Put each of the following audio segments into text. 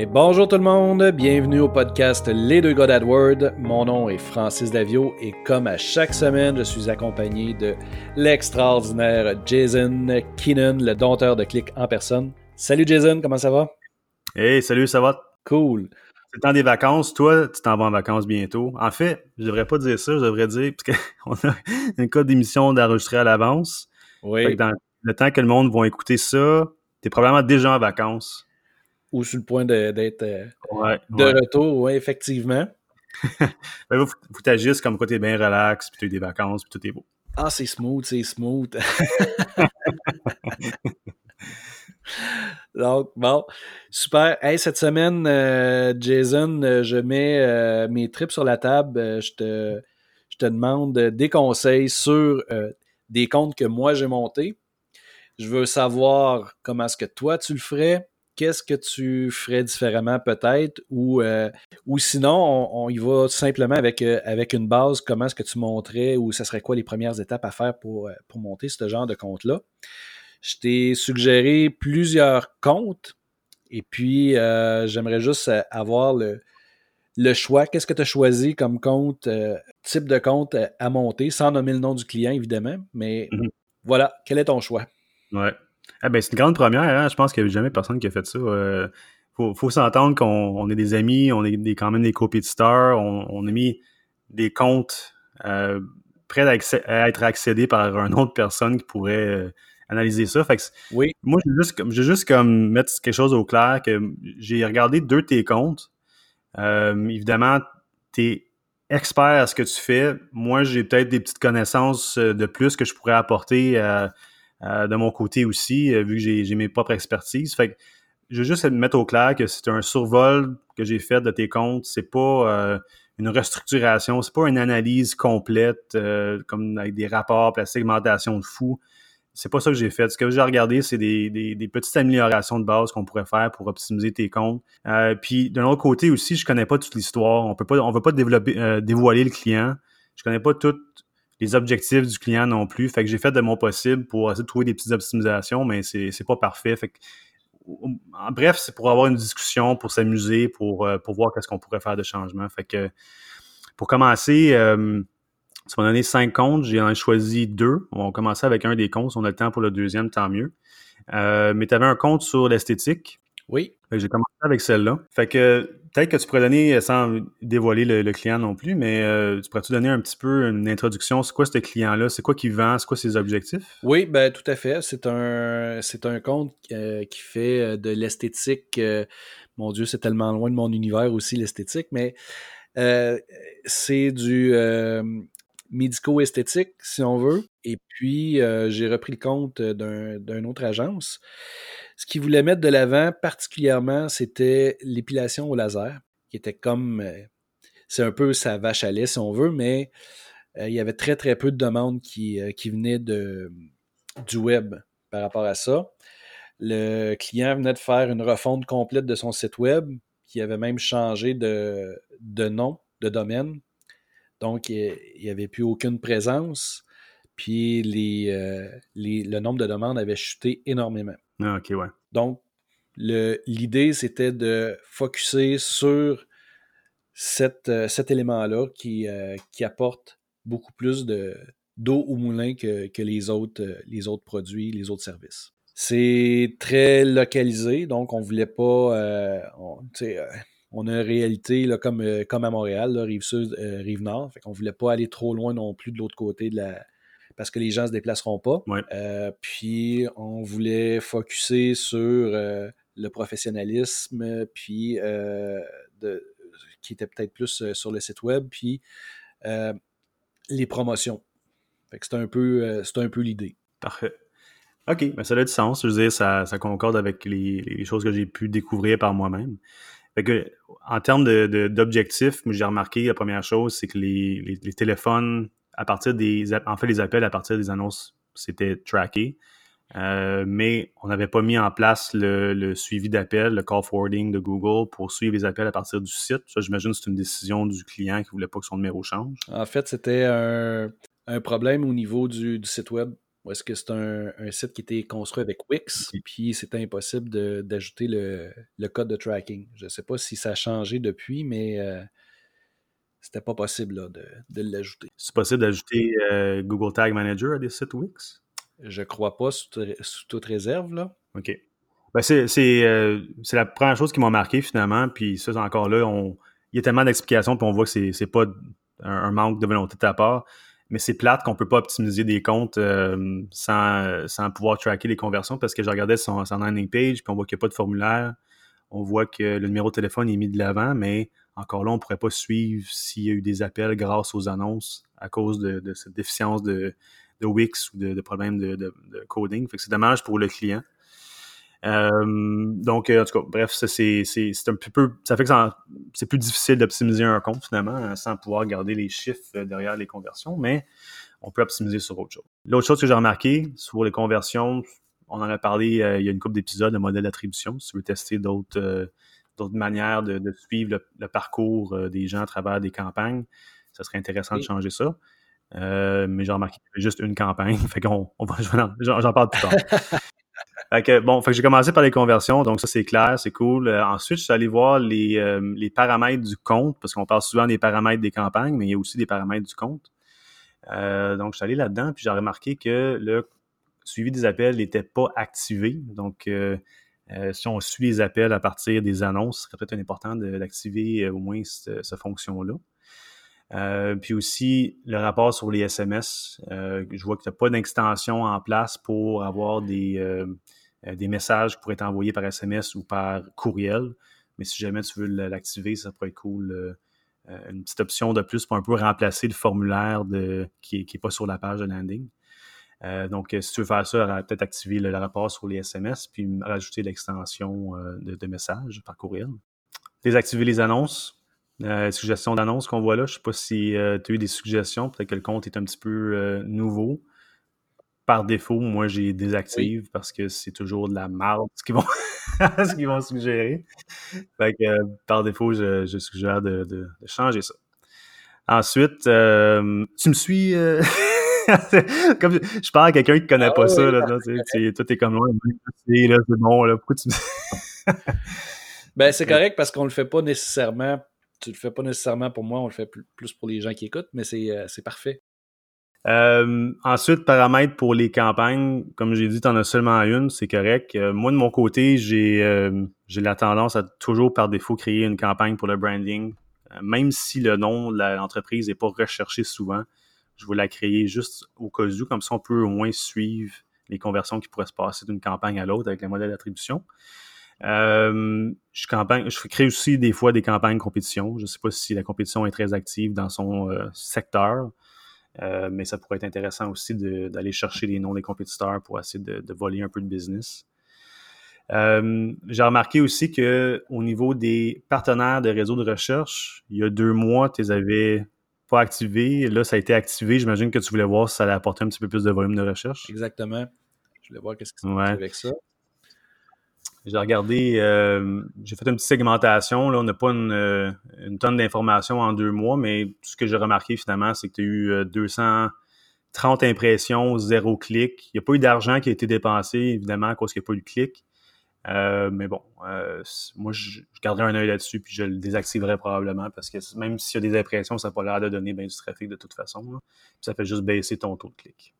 Et bonjour tout le monde, bienvenue au podcast Les deux gars d'AdWord. Mon nom est Francis Davio et comme à chaque semaine, je suis accompagné de l'extraordinaire Jason Keenan, le dompteur de clics en personne. Salut Jason, comment ça va? Hey, salut, ça va? Cool. C'est le temps des vacances. Toi, tu t'en vas en vacances bientôt. En fait, je devrais pas dire ça, je devrais dire, parce qu'on a une code d'émission d'enregistrer à l'avance. Oui. dans le temps que le monde va écouter ça, t'es probablement déjà en vacances ou sur le point d'être euh, de retour, oui, effectivement. ben, vous, vous t'agissez comme quoi t'es bien relax, puis t'as eu des vacances, puis tout est beau. Ah, c'est smooth, c'est smooth. Donc, bon, super. Hey, cette semaine, euh, Jason, euh, je mets mes trips sur la table. je, te, je te demande des conseils sur des comptes que moi j'ai montés. Je veux savoir comment est-ce que toi tu le ferais qu'est-ce que tu ferais différemment peut-être? Ou, euh, ou sinon on, y va simplement avec, euh, avec une base, comment est-ce que tu montrais ou ce serait quoi les premières étapes à faire pour, euh, pour monter ce genre de compte-là? Je t'ai suggéré plusieurs comptes et puis j'aimerais juste avoir le, le choix. Qu'est-ce que tu as choisi comme compte, type de compte à monter, sans nommer le nom du client évidemment, mais mm-hmm. voilà, quel est ton choix? Ouais. Ah ben, c'est une grande première. Hein? Je pense qu'il n'y a jamais personne qui a fait ça. Euh, faut, s'entendre qu'on est des amis, on est des, quand même des compétiteurs. On, on a mis des comptes euh, prêts à, être accédés par une autre personne qui pourrait euh, analyser ça. Fait que oui. Moi, je veux juste, juste comme mettre quelque chose au clair que j'ai regardé deux de tes comptes. évidemment, tu es expert à ce que tu fais. Moi, j'ai peut-être des petites connaissances de plus que je pourrais apporter à euh, de mon côté aussi, euh, vu que j'ai mes propres expertises. Fait que je veux juste mettre au clair que c'est un survol que j'ai fait de tes comptes. C'est pas euh, une restructuration, c'est pas une analyse complète comme avec des rapports, la segmentation de fou. C'est pas ça que j'ai fait. Ce que j'ai regardé, c'est des, des, petites améliorations de base qu'on pourrait faire pour optimiser tes comptes. puis d'un autre côté aussi, je connais pas toute l'histoire. On peut pas, on veut pas développer, dévoiler le client. Je connais pas toute les objectifs du client non plus. Fait que j'ai fait de mon possible pour essayer de trouver des petites optimisations, mais c'est, c'est pas parfait. Fait que, en bref, c'est pour avoir une discussion, pour s'amuser, pour, euh, pour voir qu'est-ce qu'on pourrait faire de changement. Fait que pour commencer, euh, tu m'as donné cinq comptes, j'ai choisi deux. On va commencer avec un des comptes. On a le temps pour le deuxième, tant mieux. Euh, mais tu avais un compte sur l'esthétique. Oui. J'ai commencé avec celle-là. Fait que peut-être que tu pourrais donner, sans dévoiler le, client non plus, mais euh, tu pourrais-tu donner un petit peu une introduction? C'est quoi ce client-là? C'est quoi qu'il vend? C'est quoi ses objectifs? Oui, ben tout à fait. C'est un c'est un compte euh, qui fait euh, de l'esthétique. mon Dieu, c'est tellement loin de mon univers aussi, l'esthétique, mais c'est du médico-esthétique, si on veut. Et puis, j'ai repris le compte d'une autre agence. Ce qu'il voulait mettre de l'avant particulièrement, c'était l'épilation au laser, qui était comme, euh, c'est un peu sa vache à lait si on veut, mais euh, il y avait très très peu de demandes qui, euh, qui venaient de, du web par rapport à ça. Le client venait de faire une refonte complète de son site web, qui avait même changé de nom, de domaine. Donc, il n'y avait plus aucune présence. Puis les, le nombre de demandes avait chuté énormément. Ah, OK, ouais. Donc, l'idée, c'était de focuser sur euh, cet élément-là qui, euh, qui apporte beaucoup plus d'eau au moulin que, les, autres, euh, les autres produits, les autres services. C'est très localisé, donc on ne voulait pas. on, on, a une réalité là, comme, comme à Montréal, rive sud, rive nord. Fait qu'on ne voulait pas aller trop loin non plus de l'autre côté de la, parce que les gens ne se déplaceront pas. Euh, puis on voulait focuser sur euh, le professionnalisme, puis euh, qui était peut-être plus sur le site web, puis les promotions. c'est un peu, un peu l'idée. Parfait. OK, ben ça a du sens. Je veux dire, ça, concorde avec les, choses que j'ai pu découvrir par moi-même. En termes d'objectifs, j'ai remarqué la première chose, c'est que les, téléphones à partir des. En fait, les appels à partir des annonces, c'était tracké. Euh, mais on n'avait pas mis en place le, suivi d'appels, le call forwarding de Google pour suivre les appels à partir du site. Ça, j'imagine, c'est une décision du client qui ne voulait pas que son numéro change. En fait, c'était un, problème au niveau du, site web. Ou est-ce que c'est un, site qui était construit avec Wix, puis c'était impossible d'ajouter le, code de tracking? Je ne sais pas si ça a changé depuis, mais euh, c'était pas possible de, l'ajouter. C'est possible d'ajouter euh, Google Tag Manager à des sites Wix? Je crois pas, sous, toute réserve, là. OK. Ben c'est la première chose qui m'a marqué, finalement, puis ça, encore là, on, il y a tellement d'explications, puis on voit que c'est pas un, manque de volonté de ta part. Mais c'est plate qu'on peut pas optimiser des comptes euh, sans, sans, pouvoir tracker les conversions parce que je regardais son, landing page, puis on voit qu'il n'y a pas de formulaire. On voit que le numéro de téléphone est mis de l'avant, mais encore là, on ne pourrait pas suivre s'il y a eu des appels grâce aux annonces à cause de, cette déficience de, de Wix ou de, problèmes de, de, coding. Fait que c'est dommage pour le client. Euh, donc, euh, en tout cas, bref, c'est un peu. Ça fait que c'est plus difficile d'optimiser un compte finalement hein, sans pouvoir garder les chiffres euh, derrière les conversions, mais on peut optimiser sur autre chose. L'autre chose que j'ai remarqué sur les conversions, on en a parlé il y a une couple d'épisodes de modèle d'attribution. Si tu veux tester d'autres manières de, suivre le, parcours des gens à travers des campagnes, ça serait intéressant de changer ça. mais j'ai remarqué qu'il y avait juste une campagne. Fait qu'on on va, j'en parle plus tard. bon, j'ai commencé par les conversions, donc ça c'est clair, c'est cool. Euh, ensuite, je suis allé voir les, euh, les paramètres du compte, parce qu'on parle souvent des paramètres des campagnes, mais il y a aussi des paramètres du compte. Euh, donc, je suis allé là-dedans, puis j'ai remarqué que le suivi des appels n'était pas activé. Donc, si on suit les appels à partir des annonces, ce serait peut-être important d'activer au moins cette, fonction-là. puis aussi, le rapport sur les SMS. je vois que tu n'as pas d'extension en place pour avoir des, des messages pourraient être envoyés par SMS ou par courriel. Mais si jamais tu veux l'activer, ça pourrait être cool. Euh, euh, une petite option de plus pour un peu remplacer le formulaire de, qui n'est pas sur la page de landing. donc, si tu veux faire ça, peut-être activer le, rapport sur les SMS, puis rajouter l'extension de, messages par courriel. Désactiver les annonces. suggestions d'annonces qu'on voit là. Je ne sais pas si tu as eu des suggestions. Peut-être que le compte est un petit peu nouveau par défaut, moi, j'ai désactive parce que c'est toujours de la merde ce qu'ils vont, ce vont suggérer. Fait que, euh, par défaut, je, suggère de, changer ça. Ensuite, euh, tu me suis... Euh, comme je parle à quelqu'un qui connaît ah pas ça, là, tu toi, t'es comme loin, là, c'est bon, là, pourquoi tu Ben, c'est correct parce qu'on le fait pas nécessairement, tu le fais pas nécessairement pour moi, on le fait plus pour les gens qui écoutent, mais c'est parfait. Euh, ensuite, paramètres pour les campagnes, comme j'ai dit, tu en as seulement une, c'est correct. Euh, moi, de mon côté, j'ai euh, j'ai la tendance à toujours par défaut créer une campagne pour le branding, même si le nom de l'entreprise n'est pas recherché souvent. Je vais la créer juste au cas où, comme ça on peut au moins suivre les conversions qui pourraient se passer d'une campagne à l'autre avec les modèles d'attribution. je crée aussi des fois des campagnes compétition. Je ne sais pas si la compétition est très active dans son secteur. Euh, mais ça pourrait être intéressant aussi d'aller chercher les noms des compétiteurs pour essayer de, voler un peu de business. Euh, j'ai remarqué aussi que au niveau des partenaires de réseau de recherche, il y a deux mois, tu les avais pas activés. Là, ça a été activé. J'imagine que tu voulais voir si ça allait apporter un petit peu plus de volume de recherche. Exactement. Je voulais voir qu'est-ce qui se passe avec ça. J'ai regardé, euh, j'ai fait une petite segmentation. Là, on n'a pas euh, une, tonne d'informations en deux mois, mais ce que j'ai remarqué finalement, c'est que tu as eu 230 euh, impressions, zéro clic. Il n'y a pas eu d'argent qui a été dépensé, évidemment, à cause qu'il n'y a pas eu de clic. mais bon, moi, je, garderai un œil là-dessus, puis je le désactiverai probablement, parce que même s'il y a des impressions, ça n'a pas l'air de donner bien du trafic de toute façon. ça fait juste baisser ton taux de clic.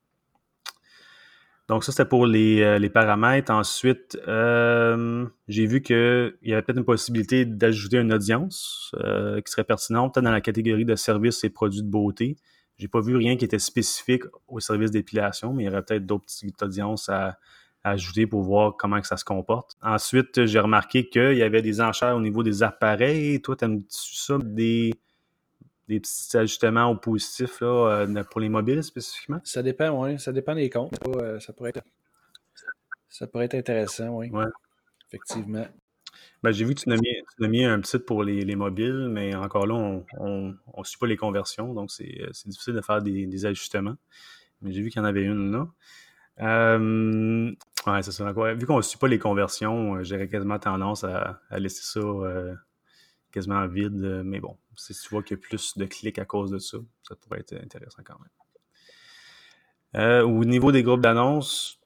Donc ça, c'était pour les, euh, paramètres. Ensuite, euh, j'ai vu qu'il y avait peut-être une possibilité d'ajouter une audience euh, qui serait pertinente, peut-être dans la catégorie de services et produits de beauté. J'ai pas vu rien qui était spécifique au service d'épilation, mais il y aurait peut-être d'autres petites audiences à, ajouter pour voir comment que ça se comporte. Ensuite, j'ai remarqué qu'il y avait des enchères au niveau des appareils. Toi, aimes-tu ça, des des petits ajustements au positif là, euh, pour les mobiles spécifiquement? Ça dépend, oui. Ça dépend des comptes. Euh, ça, pourrait être, ça pourrait être intéressant, oui. Ouais. Effectivement. Ben, j'ai vu que tu as, mis, un petit pour les, mobiles, mais encore là, on ne suit pas les conversions, donc c'est euh, difficile de faire des, ajustements. Mais j'ai vu qu'il y en avait une là. Euh, ouais, c'est ça. Vu qu'on ne suit pas les conversions, j'aurais quasiment tendance à, laisser ça quasiment vide. Mais bon, si tu vois qu'il y a plus de clics à cause de ça, ça pourrait être intéressant quand même. Euh, au niveau des groupes d'annonces,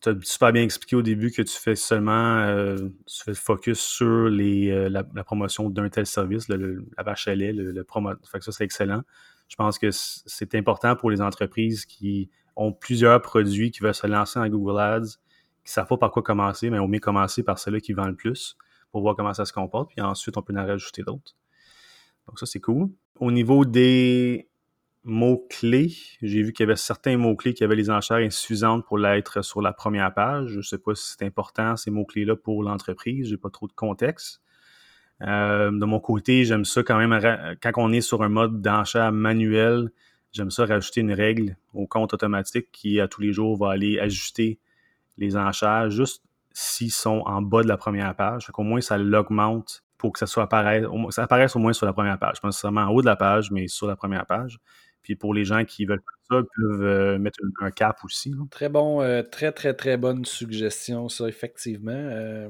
tu as super bien expliqué au début que tu fais seulement euh, tu fais focus sur les, euh, la, promotion d'un tel service, la vache à lait, le, promo. Fait que ça, c'est excellent. Je pense que c'est important pour les entreprises qui ont plusieurs produits qui veulent se lancer en Google Ads, qui ne savent pas par quoi commencer, mais au mieux commencer par celui qui vend le plus pour voir comment ça se comporte, puis ensuite on peut en rajouter d'autres. Donc ça, c'est cool. Au niveau des mots-clés. J'ai vu qu'il y avait certains mots-clés qui avaient les enchères insuffisantes pour l'être sur la première page. Je ne sais pas si c'est important, ces mots-clés-là, pour l'entreprise. J'ai pas trop de contexte. Euh, de mon côté, j'aime ça quand même, quand on est sur un mode d'enchère manuel, j'aime ça rajouter une règle au compte automatique qui, à tous les jours, va aller ajuster les enchères juste s'ils sont en bas de la première page. Au moins, ça l'augmente pour que ça soit apparaisse, ça apparaisse au moins sur la première page. Pas nécessairement en haut de la page, mais sur la première page. Puis pour les gens qui veulent faire ça, ils peuvent euh, mettre un, cap aussi. Très bon, euh, très, très, très bonne suggestion, ça, effectivement. Euh,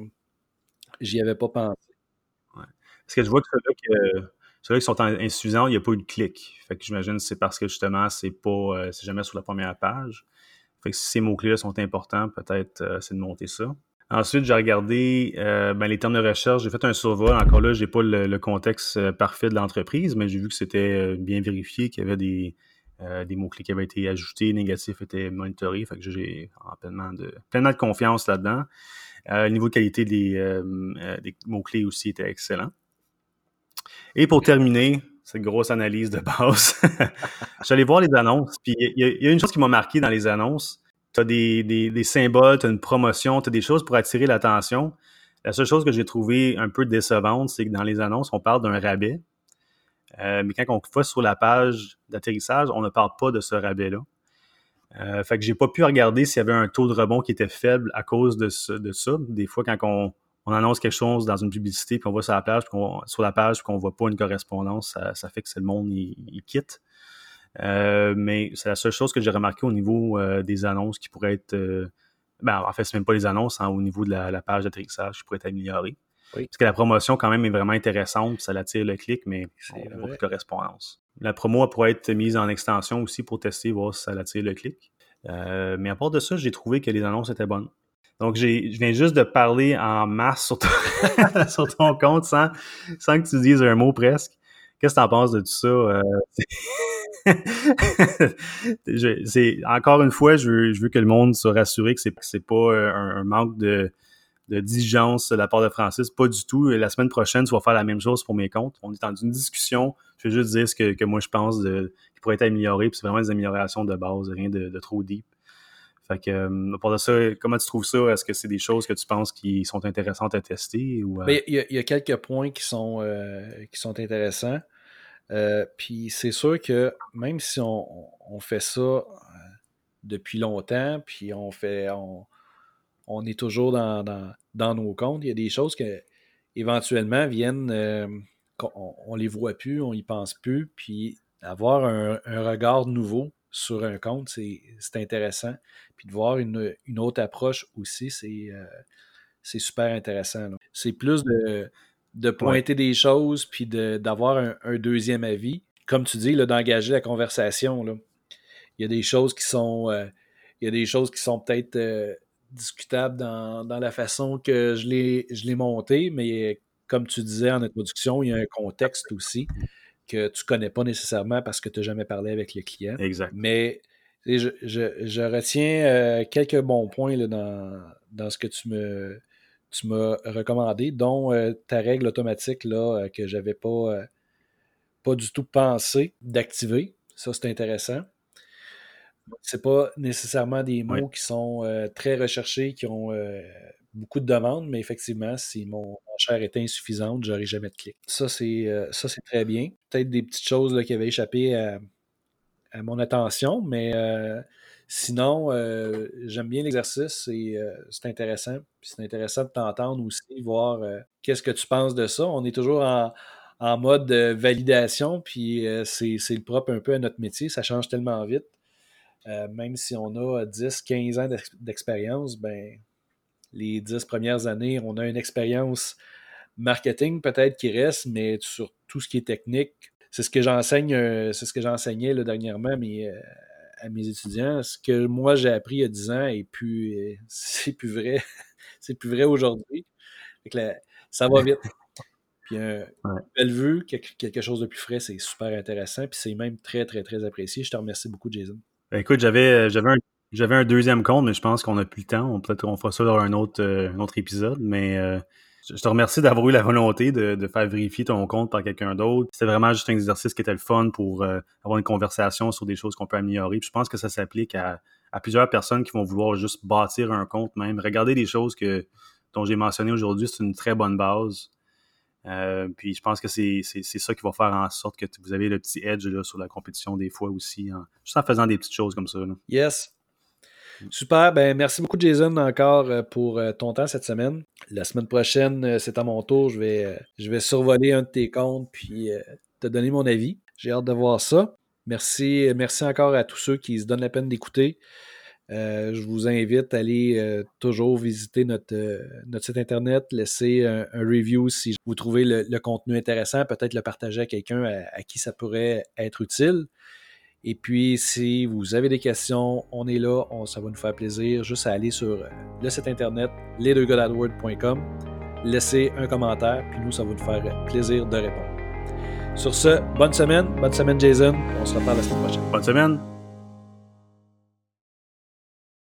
j'y avais pas pensé. Parce que je vois que ceux-là qui sont insuffisants, il n'y a pas eu de clic. Fait que j'imagine que c'est parce que justement, c'est pas c'est jamais sur la première page. Fait que si ces mots-clés sont importants, peut-être c'est de monter ça. Ensuite, j'ai regardé euh, ben, les termes de recherche. J'ai fait un survol. Encore là, j'ai pas le, contexte euh, parfait de l'entreprise, mais j'ai vu que c'était euh, bien vérifié, qu'il y avait des, mots-clés qui avaient été ajoutés, négatifs étaient monitorés. Fait que j'ai pleinement de, pleinement de confiance là-dedans. le niveau de qualité des, mots-clés aussi était excellent. Et pour terminer, cette grosse analyse de base, allé voir les annonces. Puis il y, a une chose qui m'a marqué dans les annonces, tu as des, symboles, tu as une promotion, tu as des choses pour attirer l'attention. La seule chose que j'ai trouvé un peu décevante, c'est que dans les annonces, on parle d'un rabais. Euh, mais quand on va sur la page d'atterrissage, on ne parle pas de ce rabais-là. Euh, fait que j'ai pas pu regarder s'il y avait un taux de rebond qui était faible à cause de, ça. Des fois, quand on, annonce quelque chose dans une publicité, puis on va sur la page, sur la page, qu'on voit pas une correspondance, ça, fait que c'est le monde il quitte. Euh, mais c'est la seule chose que j'ai remarqué au niveau euh, des annonces qui pourrait être. Euh, ben, en fait, c'est même pas les annonces, hein, au niveau de la, page d'atterrissage qui pourrait être améliorée. Parce que la promotion, quand même, est vraiment intéressante, ça attire le clic, mais on voit de correspondance. La promo pourrait être mise en extension aussi pour tester, voir si ça attire le clic. mais à part de ça, j'ai trouvé que les annonces étaient bonnes. Donc, je viens juste de parler en masse sur ton, sur ton compte sans, sans, que tu dises un mot presque. Qu'est-ce que tu en penses de tout ça? c'est encore une fois, je veux, que le monde soit rassuré que c'est c'est pas euh, un, manque de, de diligence de la part de Francis, pas du tout. La semaine prochaine, tu vas faire la même chose pour mes comptes. On est dans une discussion. Je vais juste dire ce que, moi je pense de, qui pourrait être amélioré. Puis c'est vraiment des améliorations de base, rien de, trop deep. Fait que, euh, de ça, comment tu trouves ça? Est-ce que c'est des choses que tu penses qui sont intéressantes à tester? Euh? ben, il, y a, quelques points qui sont, qui sont intéressants. Euh, puis c'est sûr que même si on, fait ça euh, depuis longtemps, puis on fait on, est toujours dans, nos comptes, il y a des choses qui éventuellement viennent euh, on, ne les voit plus, on y pense plus, puis avoir un, regard nouveau sur un compte, c'est intéressant. Puis de voir une, autre approche aussi, c'est super intéressant. C'est plus de de pointer des choses puis d'avoir un, deuxième avis. Comme tu dis, d'engager la conversation. Là. Il y a des choses qui sont. Euh, il y a des choses qui sont peut-être euh, discutables dans, la façon que je l'ai monté, mais comme tu disais en introduction, il y a un contexte aussi que tu ne connais pas nécessairement parce que tu n'as jamais parlé avec le client. Exact. Mais je, retiens euh, quelques bons points là, dans, dans, ce que tu me, tu m'as recommandé, dont euh, ta règle automatique là, euh, que j'avais pas, pas du tout pensé d'activer. Ça, c'est intéressant. C'est pas nécessairement des mots qui sont très recherchés, qui ont beaucoup de demandes, mais effectivement, si mon enchère était insuffisante, j'aurais jamais de clic. Ça, c'est c'est très bien. Peut-être des petites choses là, qui avaient échappé à, mon attention, mais Sinon, euh, j'aime bien l'exercice et euh, c'est intéressant. c'est intéressant de t'entendre aussi, voir euh, qu'est-ce que tu penses de ça. On est toujours en, mode validation, puis c'est le propre un peu à notre métier. Ça change tellement vite. même si on a 10, 15 ans d'expérience, ben, les 10 premières années, on a une expérience marketing peut-être qui reste, mais sur tout ce qui est technique, c'est ce que j'enseigne, c'est ce que j'enseignais dernièrement, mais à, mes étudiants. Ce que moi j'ai appris il y a 10 ans et puis c'est plus vrai. c'est plus vrai aujourd'hui. Ça va vite. Puis un belle vue, quelque chose de plus frais, c'est super intéressant. Puis c'est même très, très, très apprécié. Je te remercie beaucoup, Jason. Ben, écoute, j'avais, j'avais un j'avais un deuxième compte, mais je pense qu'on n'a plus le temps. Peut-être qu'on fera ça dans un autre, euh, autre épisode. Mais euh, je te remercie d'avoir eu la volonté de, faire vérifier ton compte par quelqu'un d'autre. C'était vraiment juste un exercice qui était le fun pour euh, avoir une conversation sur des choses qu'on peut améliorer. Puis je pense que ça s'applique à, plusieurs personnes qui vont vouloir juste bâtir un compte même. Regarder des choses que dont j'ai mentionné aujourd'hui, c'est une très bonne base. puis je pense que c'est ça qui va faire en sorte que vous avez le petit edge sur la compétition des fois aussi, juste en faisant des petites choses comme ça. Yes. Super. Ben, merci beaucoup, Jason, encore euh, pour euh, ton temps cette semaine. La semaine prochaine, euh, c'est à mon tour. Je vais, je vais survoler un de tes comptes puis te donner mon avis. J'ai hâte de voir ça. Merci, merci encore à tous ceux qui se donnent la peine d'écouter. je vous invite à aller toujours visiter notre, notre site internet, laisser un, review si vous trouvez le, contenu intéressant, peut-être le partager à quelqu'un à, qui ça pourrait être utile. Et puis, si vous avez des questions, on est là, ça va nous faire plaisir juste à aller sur euh, le site internet lesdeuxgodadword.com, laisser un commentaire, puis nous, ça va nous faire plaisir de répondre. Sur ce, bonne semaine, bonne semaine Jason, on se reparle la semaine prochaine. Bonne semaine.